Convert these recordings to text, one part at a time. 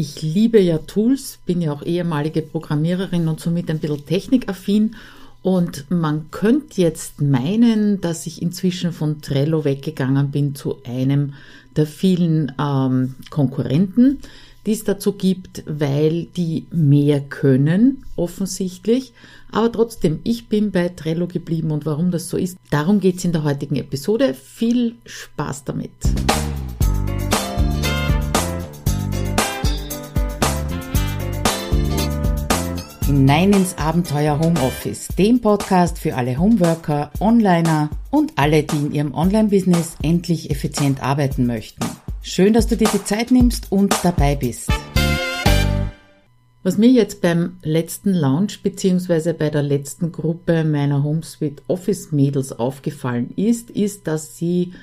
Ich liebe ja Tools, bin ja auch ehemalige Programmiererin und somit ein bisschen technikaffin. Und man könnte jetzt meinen, dass ich inzwischen von Trello weggegangen bin zu einem der vielen ähm, Konkurrenten, die es dazu gibt, weil die mehr können, offensichtlich. Aber trotzdem, ich bin bei Trello geblieben und warum das so ist, darum geht es in der heutigen Episode. Viel Spaß damit! Hinein ins Abenteuer Homeoffice, dem Podcast für alle Homeworker, Onliner und alle, die in ihrem Online-Business endlich effizient arbeiten möchten. Schön, dass du dir die Zeit nimmst und dabei bist. Was mir jetzt beim letzten Launch beziehungsweise bei der letzten Gruppe meiner HomeSuite Office Mädels aufgefallen ist, ist, dass sie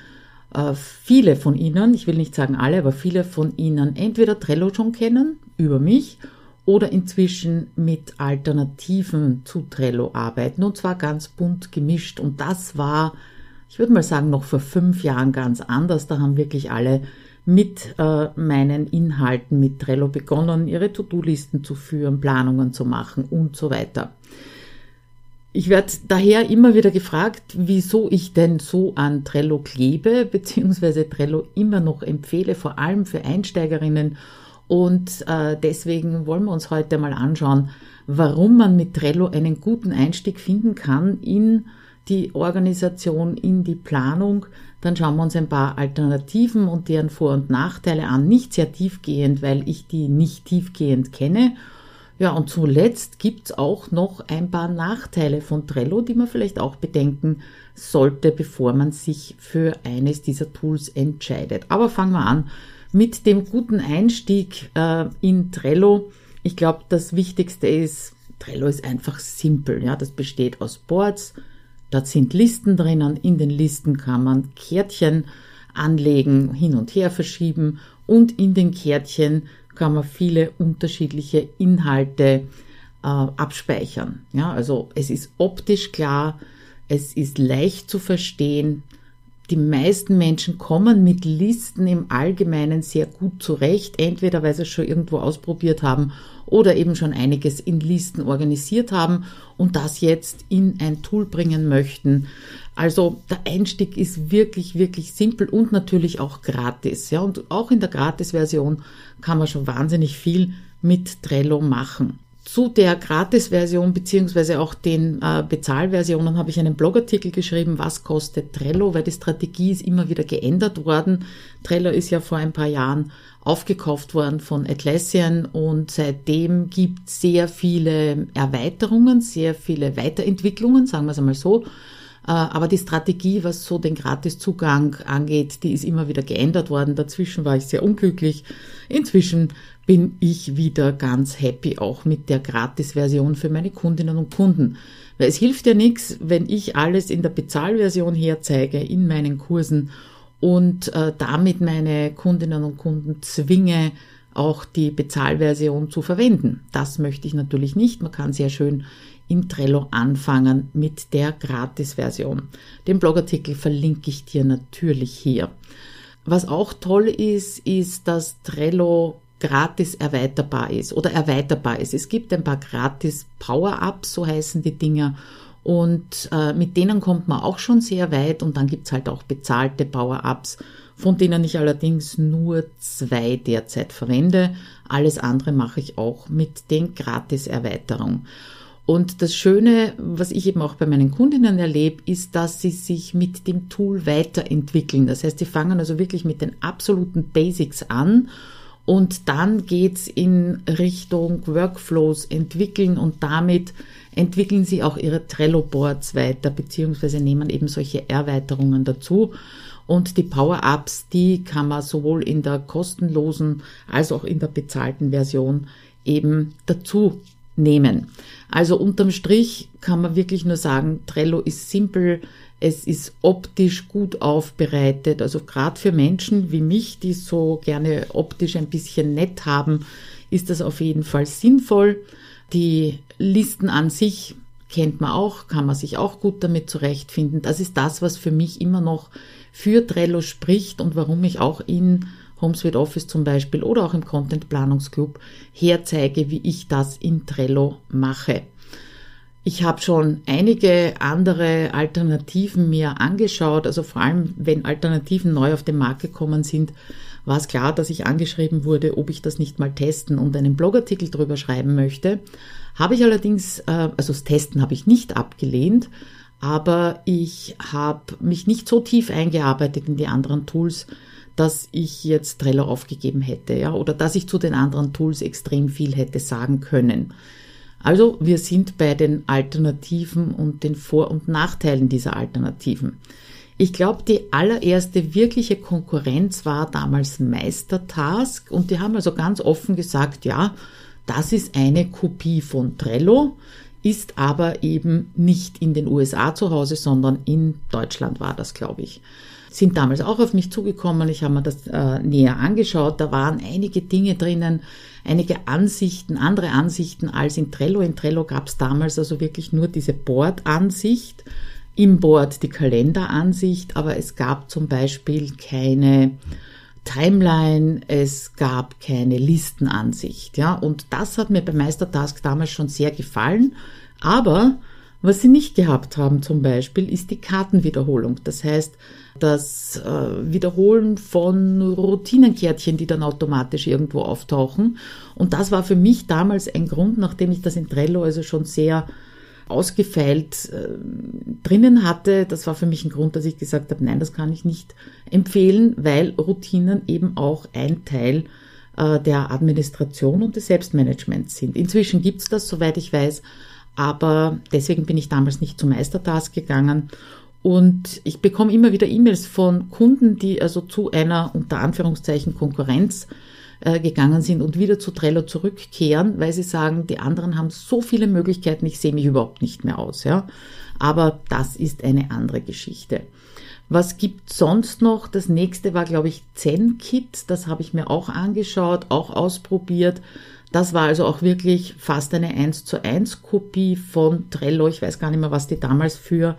äh, viele von ihnen, ich will nicht sagen alle, aber viele von ihnen entweder Trello schon kennen über mich oder inzwischen mit Alternativen zu Trello arbeiten und zwar ganz bunt gemischt. Und das war, ich würde mal sagen, noch vor fünf Jahren ganz anders. Da haben wirklich alle mit äh, meinen Inhalten mit Trello begonnen, ihre To-Do-Listen zu führen, Planungen zu machen und so weiter. Ich werde daher immer wieder gefragt, wieso ich denn so an Trello klebe, beziehungsweise Trello immer noch empfehle, vor allem für Einsteigerinnen und äh, deswegen wollen wir uns heute mal anschauen, warum man mit Trello einen guten Einstieg finden kann in die Organisation, in die Planung. Dann schauen wir uns ein paar Alternativen und deren Vor- und Nachteile an. Nicht sehr tiefgehend, weil ich die nicht tiefgehend kenne. Ja, und zuletzt gibt's auch noch ein paar Nachteile von Trello, die man vielleicht auch bedenken sollte, bevor man sich für eines dieser Tools entscheidet. Aber fangen wir an mit dem guten Einstieg äh, in Trello. Ich glaube, das Wichtigste ist, Trello ist einfach simpel. Ja, das besteht aus Boards. Dort sind Listen drinnen. In den Listen kann man Kärtchen anlegen, hin und her verschieben und in den Kärtchen kann man viele unterschiedliche Inhalte äh, abspeichern. Ja, also es ist optisch klar, es ist leicht zu verstehen, die meisten Menschen kommen mit Listen im Allgemeinen sehr gut zurecht, entweder weil sie es schon irgendwo ausprobiert haben oder eben schon einiges in Listen organisiert haben und das jetzt in ein Tool bringen möchten. Also der Einstieg ist wirklich, wirklich simpel und natürlich auch gratis. Ja, und auch in der Gratis-Version kann man schon wahnsinnig viel mit Trello machen. Zu der Gratis-Version beziehungsweise auch den äh, Bezahlversionen habe ich einen Blogartikel geschrieben, was kostet Trello, weil die Strategie ist immer wieder geändert worden. Trello ist ja vor ein paar Jahren aufgekauft worden von Atlassian und seitdem gibt es sehr viele Erweiterungen, sehr viele Weiterentwicklungen, sagen wir es einmal so. Äh, aber die Strategie, was so den Gratiszugang angeht, die ist immer wieder geändert worden. Dazwischen war ich sehr unglücklich. Inzwischen bin ich wieder ganz happy auch mit der Gratis-Version für meine Kundinnen und Kunden. Weil es hilft ja nichts, wenn ich alles in der Bezahlversion herzeige in meinen Kursen und äh, damit meine Kundinnen und Kunden zwinge, auch die Bezahlversion zu verwenden. Das möchte ich natürlich nicht. Man kann sehr schön im Trello anfangen mit der Gratis-Version. Den Blogartikel verlinke ich dir natürlich hier. Was auch toll ist, ist, dass Trello gratis erweiterbar ist oder erweiterbar ist. Es gibt ein paar gratis Power-Ups, so heißen die Dinger. Und äh, mit denen kommt man auch schon sehr weit. Und dann gibt's halt auch bezahlte Power-Ups, von denen ich allerdings nur zwei derzeit verwende. Alles andere mache ich auch mit den Gratis-Erweiterungen. Und das Schöne, was ich eben auch bei meinen Kundinnen erlebe, ist, dass sie sich mit dem Tool weiterentwickeln. Das heißt, sie fangen also wirklich mit den absoluten Basics an und dann geht's in Richtung Workflows entwickeln und damit entwickeln sie auch ihre Trello-Boards weiter, beziehungsweise nehmen eben solche Erweiterungen dazu. Und die Power-Ups, die kann man sowohl in der kostenlosen als auch in der bezahlten Version eben dazu nehmen. Also unterm Strich kann man wirklich nur sagen, Trello ist simpel, es ist optisch gut aufbereitet, also gerade für Menschen wie mich, die so gerne optisch ein bisschen nett haben, ist das auf jeden Fall sinnvoll. Die Listen an sich kennt man auch, kann man sich auch gut damit zurechtfinden. Das ist das, was für mich immer noch für Trello spricht und warum ich auch in HomeSuite Office zum Beispiel oder auch im Content Planungsclub herzeige, wie ich das in Trello mache. Ich habe schon einige andere Alternativen mir angeschaut, also vor allem wenn Alternativen neu auf den Markt gekommen sind, war es klar, dass ich angeschrieben wurde, ob ich das nicht mal testen und einen Blogartikel drüber schreiben möchte. Habe ich allerdings, äh, also das Testen habe ich nicht abgelehnt, aber ich habe mich nicht so tief eingearbeitet in die anderen Tools, dass ich jetzt Trello aufgegeben hätte, ja, oder dass ich zu den anderen Tools extrem viel hätte sagen können. Also wir sind bei den Alternativen und den Vor- und Nachteilen dieser Alternativen. Ich glaube, die allererste wirkliche Konkurrenz war damals Meistertask und die haben also ganz offen gesagt, ja, das ist eine Kopie von Trello, ist aber eben nicht in den USA zu Hause, sondern in Deutschland war das, glaube ich. Sind damals auch auf mich zugekommen, ich habe mir das äh, näher angeschaut, da waren einige Dinge drinnen, einige Ansichten, andere Ansichten als in Trello. In Trello gab es damals also wirklich nur diese Board-Ansicht im Board die Kalenderansicht, aber es gab zum Beispiel keine Timeline, es gab keine Listenansicht, ja, und das hat mir bei Meistertask damals schon sehr gefallen, aber was sie nicht gehabt haben zum Beispiel ist die Kartenwiederholung. Das heißt, das äh, Wiederholen von Routinenkärtchen, die dann automatisch irgendwo auftauchen. Und das war für mich damals ein Grund, nachdem ich das in Trello also schon sehr ausgefeilt äh, drinnen hatte. Das war für mich ein Grund, dass ich gesagt habe, nein, das kann ich nicht empfehlen, weil Routinen eben auch ein Teil äh, der Administration und des Selbstmanagements sind. Inzwischen gibt's das, soweit ich weiß, aber deswegen bin ich damals nicht zum Meistertask gegangen. Und ich bekomme immer wieder E-Mails von Kunden, die also zu einer unter Anführungszeichen Konkurrenz äh, gegangen sind und wieder zu Trello zurückkehren, weil sie sagen, die anderen haben so viele Möglichkeiten, ich sehe mich überhaupt nicht mehr aus. Ja? Aber das ist eine andere Geschichte. Was gibt sonst noch? Das nächste war, glaube ich, ZenKit. Das habe ich mir auch angeschaut, auch ausprobiert. Das war also auch wirklich fast eine 1 zu 1 Kopie von Trello. Ich weiß gar nicht mehr, was die damals für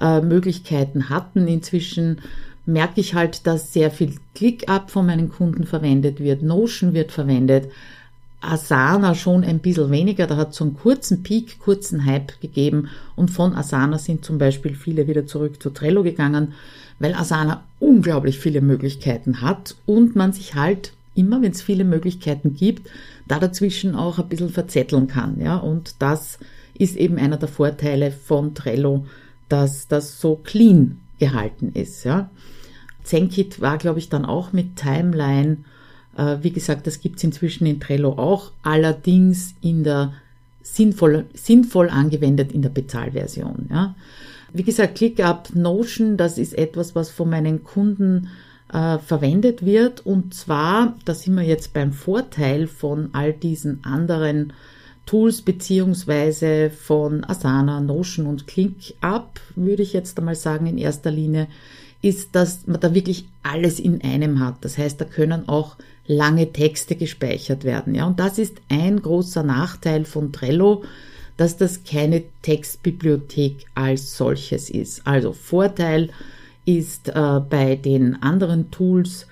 äh, Möglichkeiten hatten. Inzwischen merke ich halt, dass sehr viel ClickUp von meinen Kunden verwendet wird, Notion wird verwendet, Asana schon ein bisschen weniger, da hat es so einen kurzen Peak, kurzen Hype gegeben und von Asana sind zum Beispiel viele wieder zurück zu Trello gegangen, weil Asana unglaublich viele Möglichkeiten hat und man sich halt immer, wenn es viele Möglichkeiten gibt, da dazwischen auch ein bisschen verzetteln kann, ja, und das ist eben einer der Vorteile von Trello, dass das so clean gehalten ist, ja. ZenKit war, glaube ich, dann auch mit Timeline. Äh, wie gesagt, das gibt es inzwischen in Trello auch, allerdings in der sinnvoll, sinnvoll angewendet in der Bezahlversion. Ja. Wie gesagt, ClickUp Notion, das ist etwas, was von meinen Kunden äh, verwendet wird. Und zwar, da sind wir jetzt beim Vorteil von all diesen anderen Tools beziehungsweise von Asana, Notion und ClickUp, würde ich jetzt einmal sagen, in erster Linie, ist, dass man da wirklich alles in einem hat. Das heißt, da können auch lange Texte gespeichert werden. Ja, und das ist ein großer Nachteil von Trello, dass das keine Textbibliothek als solches ist. Also Vorteil ist äh, bei den anderen Tools,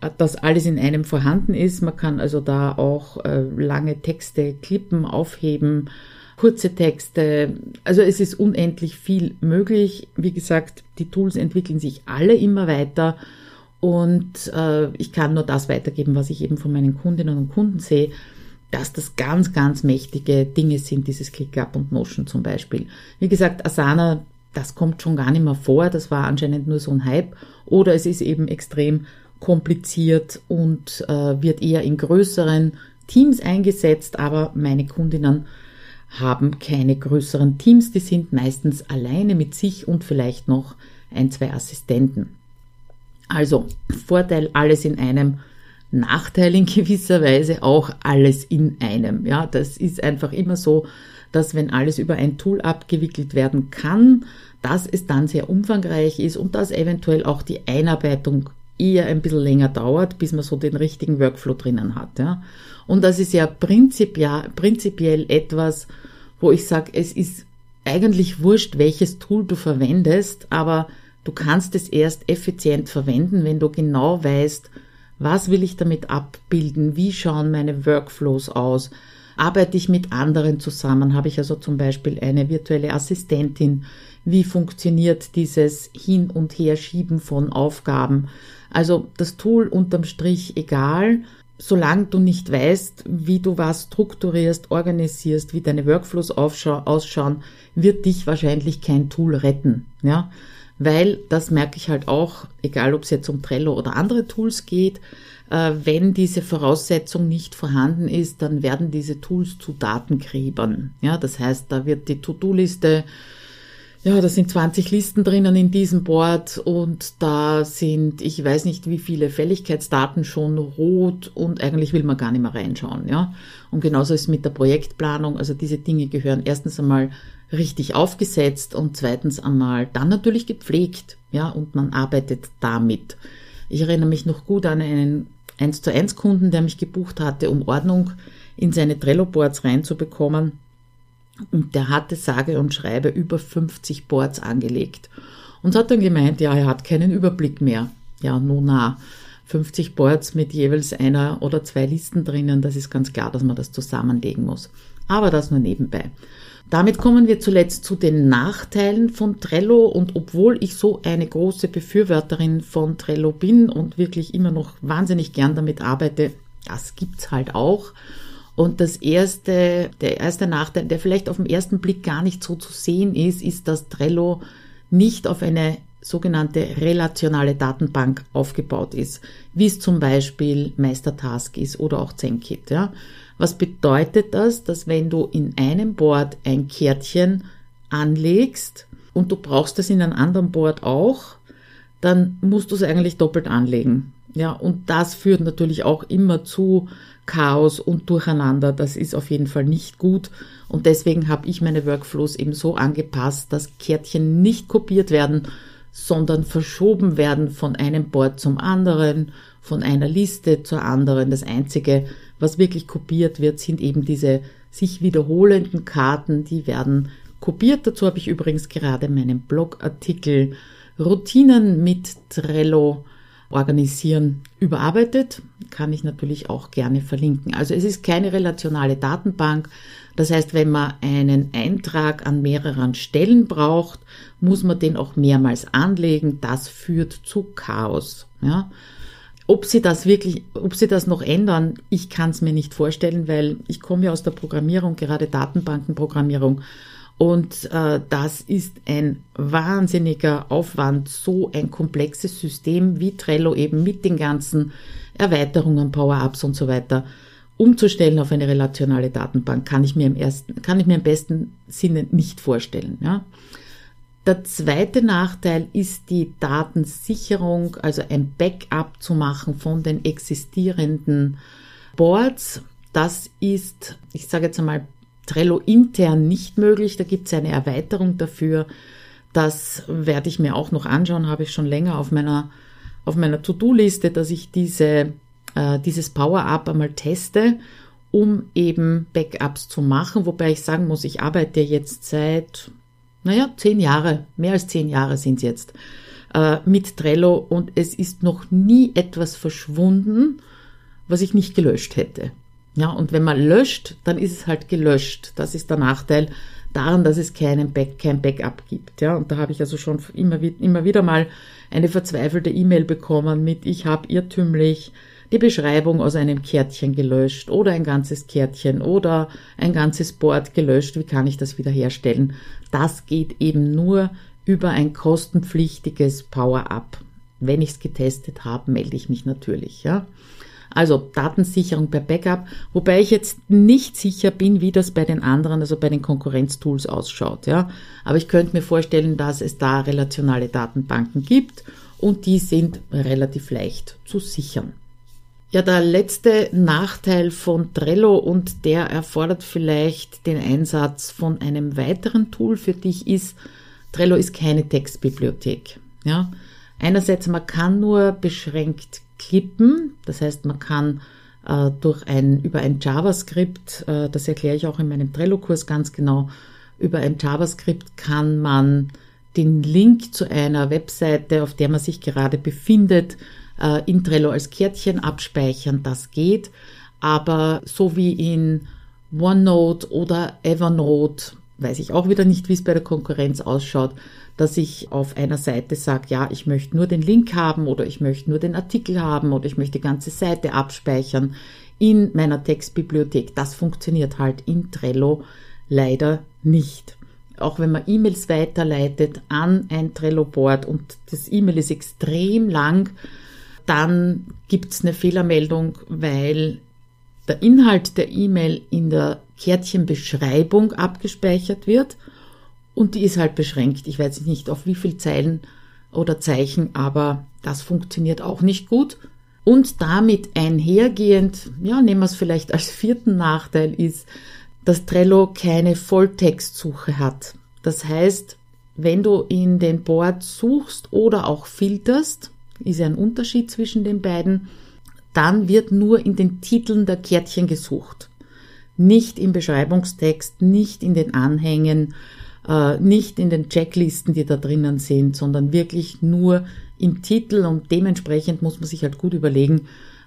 äh, dass alles in einem vorhanden ist. Man kann also da auch äh, lange Texte klippen, aufheben, kurze Texte. Also es ist unendlich viel möglich. Wie gesagt, die Tools entwickeln sich alle immer weiter und äh, ich kann nur das weitergeben, was ich eben von meinen Kundinnen und Kunden sehe, dass das ganz, ganz mächtige Dinge sind, dieses ClickUp und Notion zum Beispiel. Wie gesagt, Asana, das kommt schon gar nicht mehr vor, das war anscheinend nur so ein Hype. Oder es ist eben extrem kompliziert und äh, wird eher in größeren Teams eingesetzt, aber meine Kundinnen haben keine größeren Teams, die sind meistens alleine mit sich und vielleicht noch ein, zwei Assistenten. Also Vorteil alles in einem, Nachteil in gewisser Weise auch alles in einem. Ja, das ist einfach immer so, dass wenn alles über ein Tool abgewickelt werden kann, dass es dann sehr umfangreich ist und dass eventuell auch die Einarbeitung eher ein bisschen länger dauert, bis man so den richtigen Workflow drinnen hat. Ja. Und das ist ja prinzipiell, prinzipiell etwas, wo ich sage, es ist eigentlich wurscht, welches Tool du verwendest, aber du kannst es erst effizient verwenden, wenn du genau weißt, Was will ich damit abbilden? Wie schauen meine Workflows aus? Arbeite ich mit anderen zusammen? Habe ich also zum Beispiel eine virtuelle Assistentin? Wie funktioniert dieses Hin- und Herschieben von Aufgaben? Also das Tool unterm Strich egal, solange du nicht weißt, wie du was strukturierst, organisierst, wie deine Workflows ausschauen, wird dich wahrscheinlich kein Tool retten, ja. Weil, das merke ich halt auch, egal ob es jetzt um Trello oder andere Tools geht, äh, wenn diese Voraussetzung nicht vorhanden ist, dann werden diese Tools zu Datengräbern. Ja, das heißt, da wird die To-Do-Liste ja, da sind 20 Listen drinnen in diesem Board und da sind, ich weiß nicht wie viele Fälligkeitsdaten schon rot und eigentlich will man gar nicht mehr reinschauen, ja. Und genauso ist mit der Projektplanung. Also diese Dinge gehören erstens einmal richtig aufgesetzt und zweitens einmal dann natürlich gepflegt, ja, und man arbeitet damit. Ich erinnere mich noch gut an einen 1 zu 1 Kunden, der mich gebucht hatte, um Ordnung in seine Trello-Boards reinzubekommen. Und der hatte sage und schreibe über 50 Boards angelegt. Und hat dann gemeint, ja, er hat keinen Überblick mehr. Ja, nun na. 50 Boards mit jeweils einer oder zwei Listen drinnen, das ist ganz klar, dass man das zusammenlegen muss. Aber das nur nebenbei. Damit kommen wir zuletzt zu den Nachteilen von Trello und obwohl ich so eine große Befürworterin von Trello bin und wirklich immer noch wahnsinnig gern damit arbeite, das gibt's halt auch. Und das erste, der erste Nachteil, der vielleicht auf den ersten Blick gar nicht so zu sehen ist, ist, dass Trello nicht auf eine sogenannte relationale Datenbank aufgebaut ist, wie es zum Beispiel Meistertask ist oder auch Zenkit. Ja. Was bedeutet das? Dass wenn du in einem Board ein Kärtchen anlegst und du brauchst es in einem anderen Board auch, dann musst du es eigentlich doppelt anlegen. Ja, und das führt natürlich auch immer zu Chaos und Durcheinander. Das ist auf jeden Fall nicht gut. Und deswegen habe ich meine Workflows eben so angepasst, dass Kärtchen nicht kopiert werden, sondern verschoben werden von einem Board zum anderen, von einer Liste zur anderen. Das Einzige, was wirklich kopiert wird, sind eben diese sich wiederholenden Karten, die werden kopiert. Dazu habe ich übrigens gerade meinen Blogartikel Routinen mit Trello organisieren überarbeitet, kann ich natürlich auch gerne verlinken. Also es ist keine relationale Datenbank. Das heißt, wenn man einen Eintrag an mehreren Stellen braucht, muss man den auch mehrmals anlegen. Das führt zu Chaos. Ja. Ob sie das wirklich, ob sie das noch ändern, ich kann es mir nicht vorstellen, weil ich komme ja aus der Programmierung, gerade Datenbankenprogrammierung. Und äh, das ist ein wahnsinniger Aufwand, so ein komplexes System wie Trello eben mit den ganzen Erweiterungen, Power-Ups und so weiter umzustellen auf eine relationale Datenbank, kann ich mir im ersten, kann ich mir im besten Sinne nicht vorstellen. Ja. Der zweite Nachteil ist die Datensicherung, also ein Backup zu machen von den existierenden Boards. Das ist, ich sage jetzt einmal, Trello intern nicht möglich. Da gibt es eine Erweiterung dafür. Das werde ich mir auch noch anschauen, habe ich schon länger auf meiner, auf meiner To-Do-Liste, dass ich diese, äh, dieses Power-Up einmal teste, um eben Backups zu machen. Wobei ich sagen muss, ich arbeite jetzt seit, naja, zehn Jahre, mehr als zehn Jahre sind es jetzt, äh, mit Trello und es ist noch nie etwas verschwunden, was ich nicht gelöscht hätte. Ja, und wenn man löscht, dann ist es halt gelöscht. Das ist der Nachteil daran, dass es keinen Back, kein Backup gibt. Ja, und da habe ich also schon immer, immer wieder mal eine verzweifelte E-Mail bekommen mit, ich habe irrtümlich die Beschreibung aus einem Kärtchen gelöscht oder ein ganzes Kärtchen oder ein ganzes Board gelöscht. Wie kann ich das wiederherstellen? Das geht eben nur über ein kostenpflichtiges Power-Up. Wenn ich es getestet habe, melde ich mich natürlich. Ja. Also Datensicherung per Backup, wobei ich jetzt nicht sicher bin, wie das bei den anderen, also bei den Konkurrenztools ausschaut, ja. Aber ich könnte mir vorstellen, dass es da relationale Datenbanken gibt und die sind relativ leicht zu sichern. Ja, der letzte Nachteil von Trello und der erfordert vielleicht den Einsatz von einem weiteren Tool für dich ist, Trello ist keine Textbibliothek. Ja, einerseits man kann nur beschränkt klippen. Das heißt, man kann äh, durch ein, über ein JavaScript, äh, das erkläre ich auch in meinem Trello-Kurs ganz genau, über ein JavaScript kann man den Link zu einer Webseite, auf der man sich gerade befindet, äh, in Trello als Kärtchen abspeichern, das geht. Aber so wie in OneNote oder Evernote, weiß ich auch wieder nicht, wie es bei der Konkurrenz ausschaut, dass ich auf einer Seite sage, ja, ich möchte nur den Link haben oder ich möchte nur den Artikel haben oder ich möchte die ganze Seite abspeichern in meiner Textbibliothek. Das funktioniert halt in Trello leider nicht. Auch wenn man E-Mails weiterleitet an ein Trello-Board und das E-Mail ist extrem lang, dann gibt es eine Fehlermeldung, weil der Inhalt der E-Mail in der Kärtchenbeschreibung abgespeichert wird und die ist halt beschränkt. Ich weiß nicht auf wie viele Zeilen oder Zeichen, aber das funktioniert auch nicht gut. Und damit einhergehend, ja, nehmen wir es vielleicht als vierten Nachteil, ist, dass Trello keine Volltextsuche hat. Das heißt, wenn du in den Board suchst oder auch filterst, ist ja ein Unterschied zwischen den beiden, dann wird nur in den Titeln der Kärtchen gesucht. Nicht im Beschreibungstext, nicht in den Anhängen, äh, nicht in den Checklisten, die da drinnen sind, sondern wirklich nur im Titel und dementsprechend muss man sich halt gut überlegen,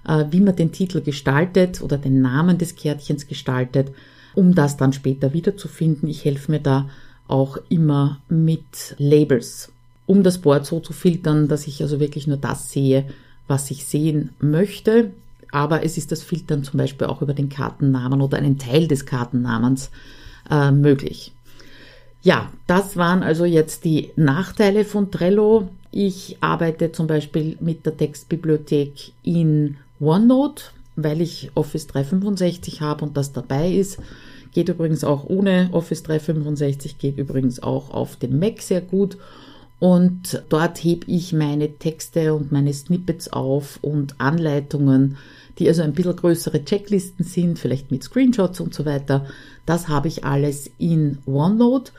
äh, wie man den Titel gestaltet oder den Namen des Kärtchens gestaltet, um das dann später wiederzufinden. Ich helfe mir da auch immer mit Labels, um das Board so zu filtern, dass ich also wirklich nur das sehe, was ich sehen möchte. Aber es ist das Filtern zum Beispiel auch über den Kartennamen oder einen Teil des Kartennamens äh, möglich. Ja, das waren also jetzt die Nachteile von Trello. Ich arbeite zum Beispiel mit der Textbibliothek in OneNote, weil ich Office 365 habe und das dabei ist. Geht übrigens auch ohne Office 365, geht übrigens auch auf dem Mac sehr gut. Und dort hebe ich meine Texte und meine Snippets auf und Anleitungen, die also ein bisschen größere Checklisten sind, vielleicht mit Screenshots und so weiter. Das habe ich alles in OneNote.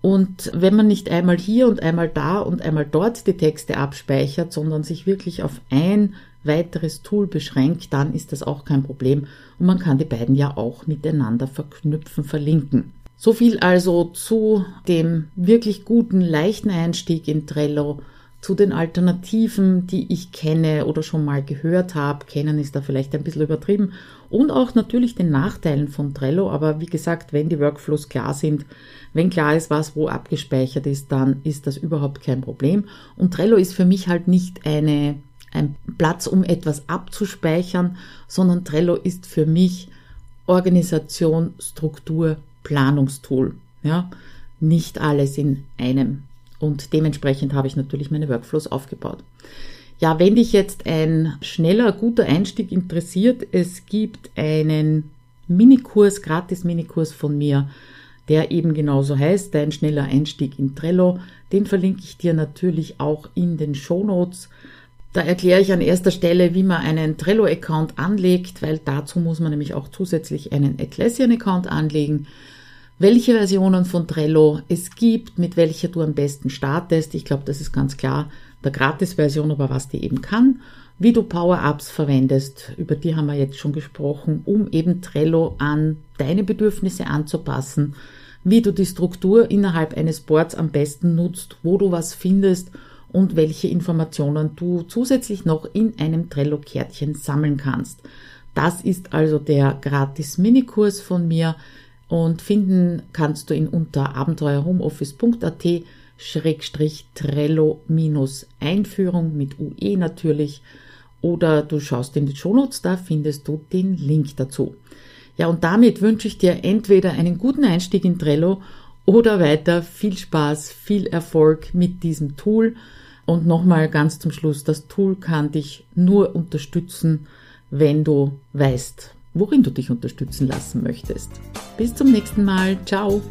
Und wenn man nicht einmal hier und einmal da und einmal dort die Texte abspeichert, sondern sich wirklich auf ein weiteres Tool beschränkt, dann ist das auch kein Problem und man kann die beiden ja auch miteinander verknüpfen, verlinken. So viel also zu dem wirklich guten, leichten Einstieg in Trello, zu den Alternativen, die ich kenne oder schon mal gehört habe. Kennen ist da vielleicht ein bisschen übertrieben. Und auch natürlich den Nachteilen von Trello. Aber wie gesagt, wenn die Workflows klar sind, wenn klar ist, was wo abgespeichert ist, dann ist das überhaupt kein Problem. Und Trello ist für mich halt nicht eine, ein Platz, um etwas abzuspeichern, sondern Trello ist für mich Organisation, Struktur, Planungstool. Ja, nicht alles in einem. Und dementsprechend habe ich natürlich meine Workflows aufgebaut. Ja, wenn dich jetzt ein schneller, guter Einstieg interessiert, es gibt einen Minikurs, gratis Minikurs von mir, der eben genauso heißt, dein schneller Einstieg in Trello. Den verlinke ich dir natürlich auch in den Show Notes. Da erkläre ich an erster Stelle, wie man einen Trello-Account anlegt, weil dazu muss man nämlich auch zusätzlich einen Atlassian-Account anlegen welche Versionen von Trello es gibt, mit welcher du am besten startest. Ich glaube, das ist ganz klar der Gratis-Version, aber was die eben kann. Wie du Power-Ups verwendest, über die haben wir jetzt schon gesprochen, um eben Trello an deine Bedürfnisse anzupassen. Wie du die Struktur innerhalb eines Boards am besten nutzt, wo du was findest und welche Informationen du zusätzlich noch in einem Trello-Kärtchen sammeln kannst. Das ist also der Gratis-Minikurs von mir. Und finden kannst du ihn unter abenteuerhomeoffice.at Schrägstrich Trello minus Einführung mit UE natürlich. Oder du schaust in die Shownotes, da findest du den Link dazu. Ja, und damit wünsche ich dir entweder einen guten Einstieg in Trello oder weiter viel Spaß, viel Erfolg mit diesem Tool. Und nochmal ganz zum Schluss, das Tool kann dich nur unterstützen, wenn du weißt, worin du dich unterstützen lassen möchtest. Bis zum nächsten Mal. Ciao.